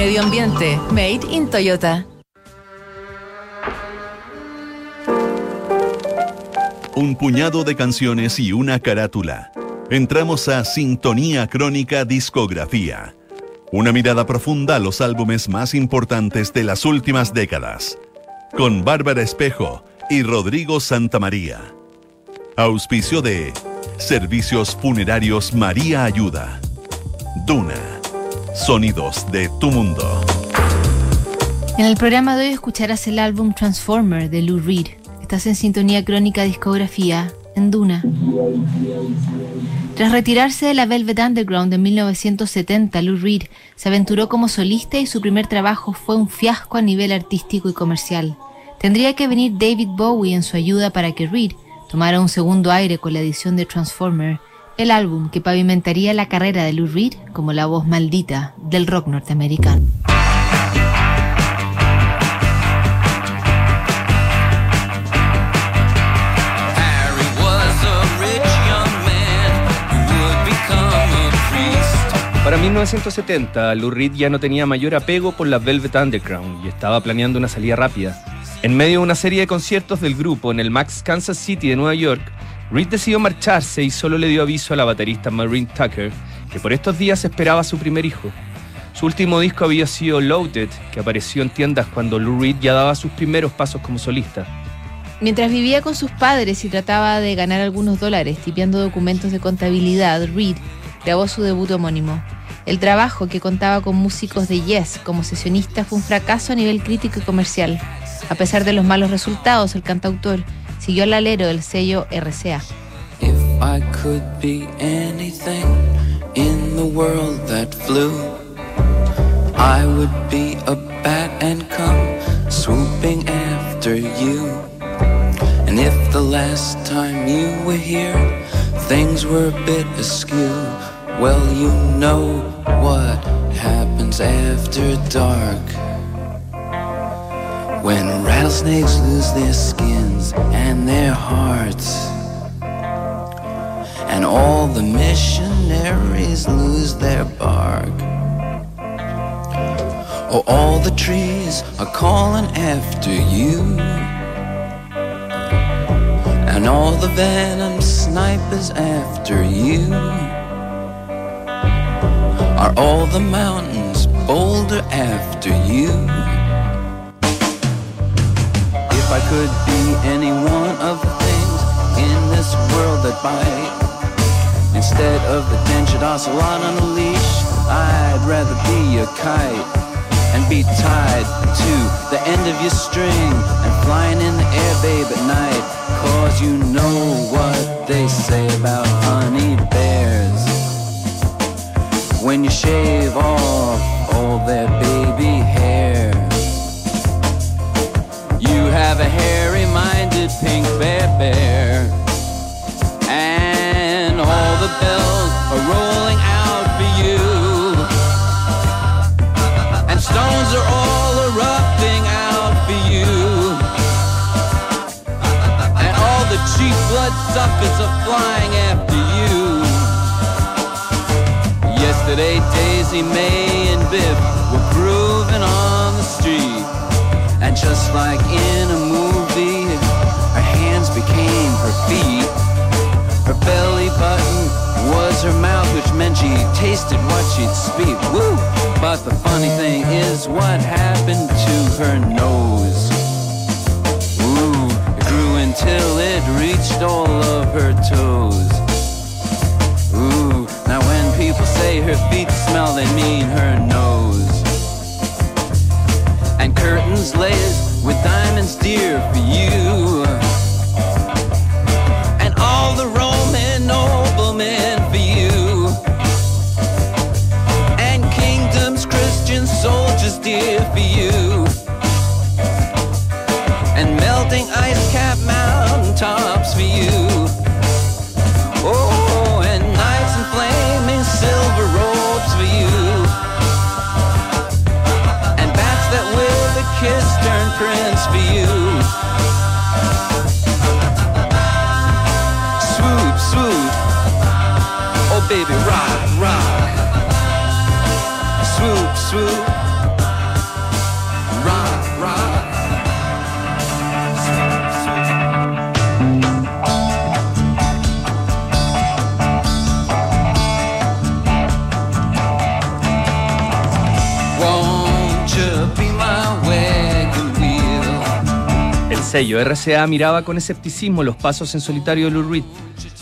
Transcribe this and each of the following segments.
Medio ambiente. Made in Toyota. Un puñado de canciones y una carátula. Entramos a Sintonía Crónica Discografía. Una mirada profunda a los álbumes más importantes de las últimas décadas. Con Bárbara Espejo y Rodrigo Santamaría. Auspicio de Servicios Funerarios María Ayuda. Duna. Sonidos de tu mundo. En el programa de hoy escucharás el álbum Transformer de Lou Reed. Estás en sintonía crónica discografía en Duna. Tras retirarse de la Velvet Underground en 1970, Lou Reed se aventuró como solista y su primer trabajo fue un fiasco a nivel artístico y comercial. Tendría que venir David Bowie en su ayuda para que Reed tomara un segundo aire con la edición de Transformer el álbum que pavimentaría la carrera de Lou Reed como la voz maldita del rock norteamericano. Para 1970, Lou Reed ya no tenía mayor apego por la Velvet Underground y estaba planeando una salida rápida. En medio de una serie de conciertos del grupo en el Max Kansas City de Nueva York, Reed decidió marcharse y solo le dio aviso a la baterista Maureen Tucker que por estos días esperaba a su primer hijo. Su último disco había sido Loaded, que apareció en tiendas cuando Lou Reed ya daba sus primeros pasos como solista. Mientras vivía con sus padres y trataba de ganar algunos dólares tipeando documentos de contabilidad, Reed grabó su debut homónimo. El trabajo, que contaba con músicos de Yes como sesionista, fue un fracaso a nivel crítico y comercial. A pesar de los malos resultados, el cantautor siguió al alero del sello RCA. If I could be anything in the world that flew, I would be a bat and come swooping after you. And if the last time you were here, things were a bit askew, well, you know what happens after dark. When rattlesnakes lose their skins and their hearts, and all the missionaries lose their bark. Oh, all the trees are calling after you. And all the venom snipers after you. Are all the mountains bolder after you? I could be any one of the things in this world that bite Instead of the dentured ocelot on a leash I'd rather be a kite And be tied to the end of your string And flying in the air, babe, at night. Cause you know what they say about honey bears. When you shave off all their baby hair are rolling out for you. And stones are all erupting out for you. And all the cheap blood suckers are flying after you. Yesterday, Daisy, Mae, and Biff were grooving on the street. And just like in a movie, her hands became her feet. Her belly button was her mouth, which meant she tasted what she'd speak. Woo! But the funny thing is, what happened to her nose? It grew until it reached all of her toes. Ooh, now when people say her feet smell, they mean her nose and curtains laced with diamonds dear for you. Sello RCA miraba con escepticismo los pasos en solitario de Lou Reed.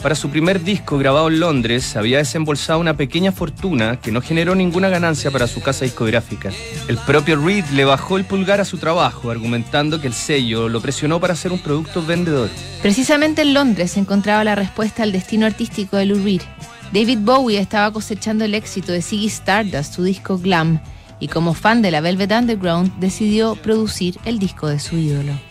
Para su primer disco grabado en Londres había desembolsado una pequeña fortuna que no generó ninguna ganancia para su casa discográfica. El propio Reed le bajó el pulgar a su trabajo, argumentando que el sello lo presionó para ser un producto vendedor. Precisamente en Londres se encontraba la respuesta al destino artístico de Lou Reed. David Bowie estaba cosechando el éxito de Ziggy Stardust, su disco Glam, y como fan de la Velvet Underground decidió producir el disco de su ídolo.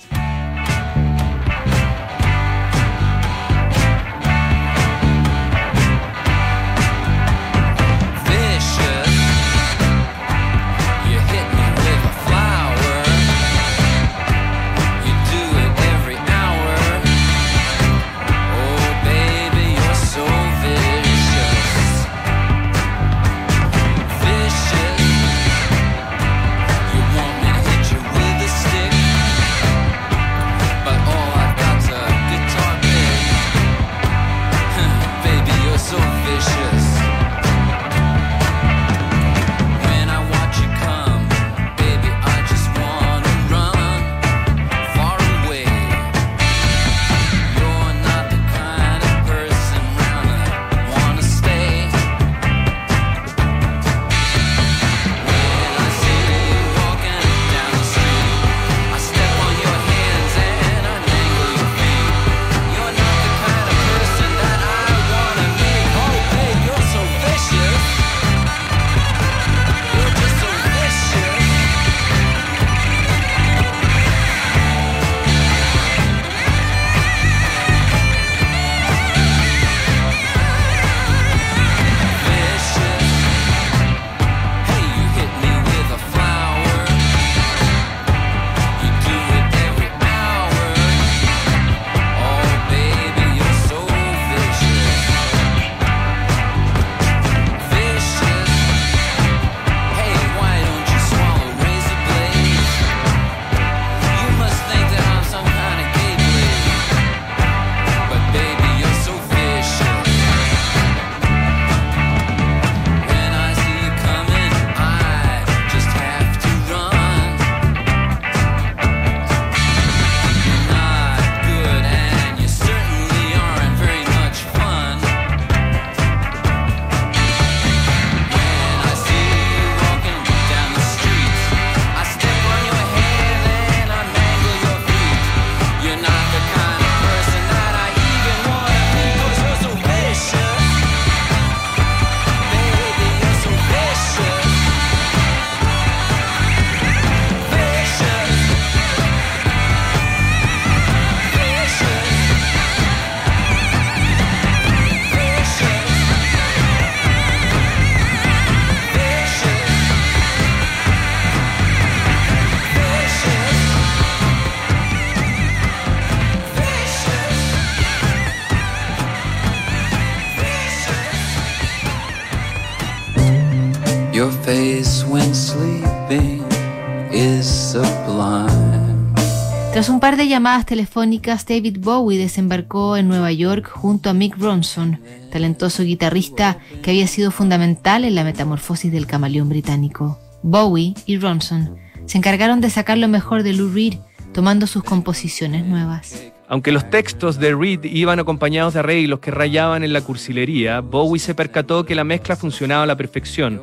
Tras un par de llamadas telefónicas, David Bowie desembarcó en Nueva York junto a Mick Ronson, talentoso guitarrista que había sido fundamental en la metamorfosis del camaleón británico. Bowie y Ronson se encargaron de sacar lo mejor de Lou Reed, tomando sus composiciones nuevas. Aunque los textos de Reed iban acompañados de arreglos que rayaban en la cursilería, Bowie se percató que la mezcla funcionaba a la perfección.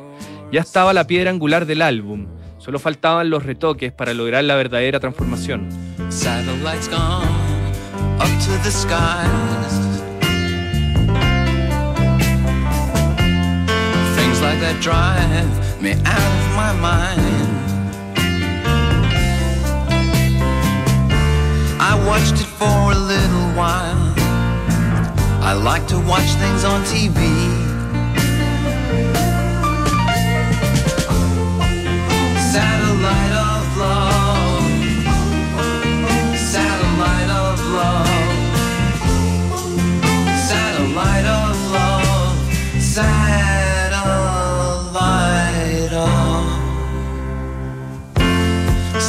Ya estaba la piedra angular del álbum, solo faltaban los retoques para lograr la verdadera transformación. Satellites gone up to the skies. Things like that drive me out of my mind. I watched it for a little while. I like to watch things on TV.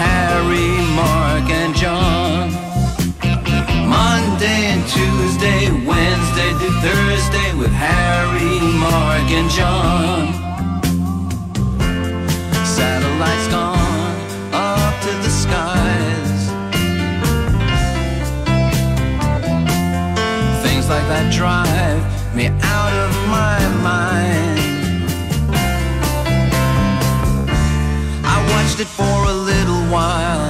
Harry, Mark, and John. Monday and Tuesday, Wednesday to Thursday with Harry, Mark, and John. Satellites gone up to the skies. Things like that drive me out of my mind. I watched it for a while.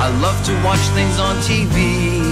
I love to watch things on TV.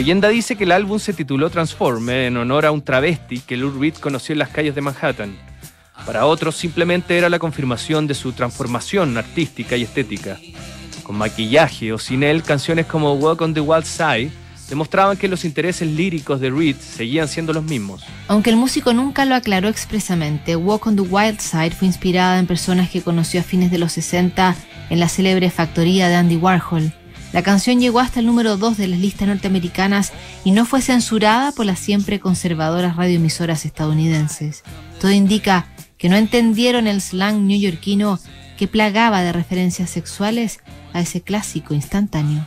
Leyenda dice que el álbum se tituló Transforme en honor a un travesti que Lou Reed conoció en las calles de Manhattan. Para otros simplemente era la confirmación de su transformación artística y estética. Con maquillaje o sin él, canciones como Walk on the Wild Side demostraban que los intereses líricos de Reed seguían siendo los mismos. Aunque el músico nunca lo aclaró expresamente, Walk on the Wild Side fue inspirada en personas que conoció a fines de los 60 en la célebre factoría de Andy Warhol. La canción llegó hasta el número 2 de las listas norteamericanas y no fue censurada por las siempre conservadoras radioemisoras estadounidenses. Todo indica que no entendieron el slang neoyorquino que plagaba de referencias sexuales a ese clásico instantáneo.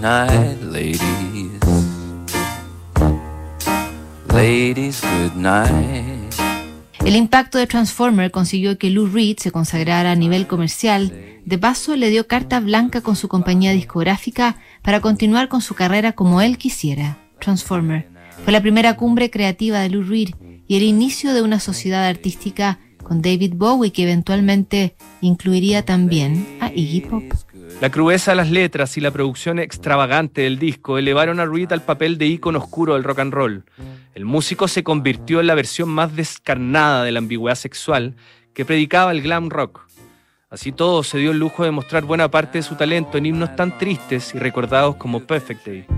ladies. Ladies, good night. El impacto de Transformer consiguió que Lou Reed se consagrara a nivel comercial. De paso, le dio carta blanca con su compañía discográfica para continuar con su carrera como él quisiera. Transformer fue la primera cumbre creativa de Lou Reed y el inicio de una sociedad artística con David Bowie que eventualmente incluiría también a Iggy Pop. La crudeza de las letras y la producción extravagante del disco elevaron a Reed al papel de ícono oscuro del rock and roll. El músico se convirtió en la versión más descarnada de la ambigüedad sexual que predicaba el glam rock. Así todo, se dio el lujo de mostrar buena parte de su talento en himnos tan tristes y recordados como Perfect Day.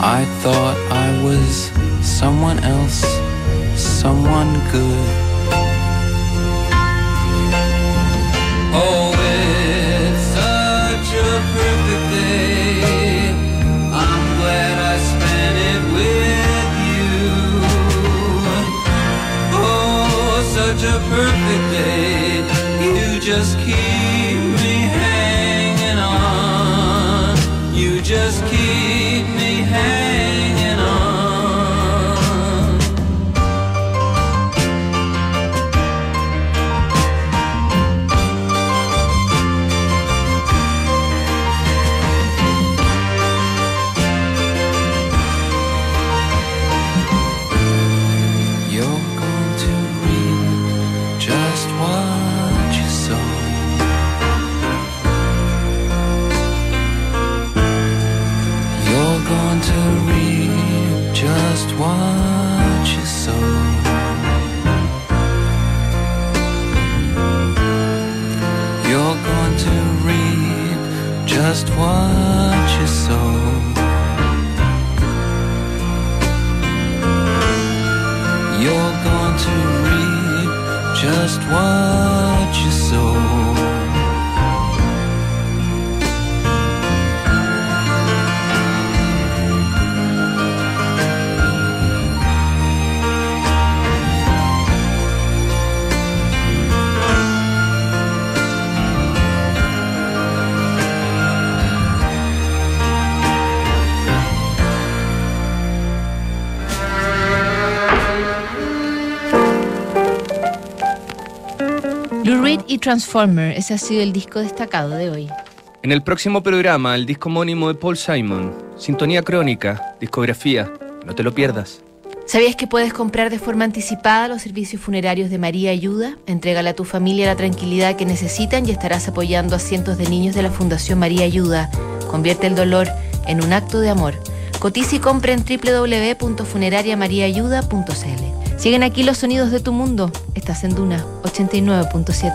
I thought I was someone else, someone good. Reed y Transformer, ese ha sido el disco destacado de hoy. En el próximo programa, el disco homónimo de Paul Simon, Sintonía Crónica, discografía, no te lo pierdas. ¿Sabías que puedes comprar de forma anticipada los servicios funerarios de María Ayuda? Entrégale a tu familia la tranquilidad que necesitan y estarás apoyando a cientos de niños de la Fundación María Ayuda. Convierte el dolor en un acto de amor. Cotiza y compra en www.funerariamariaayuda.cl. Siguen aquí los sonidos de tu mundo. Estás en Duna 89.7.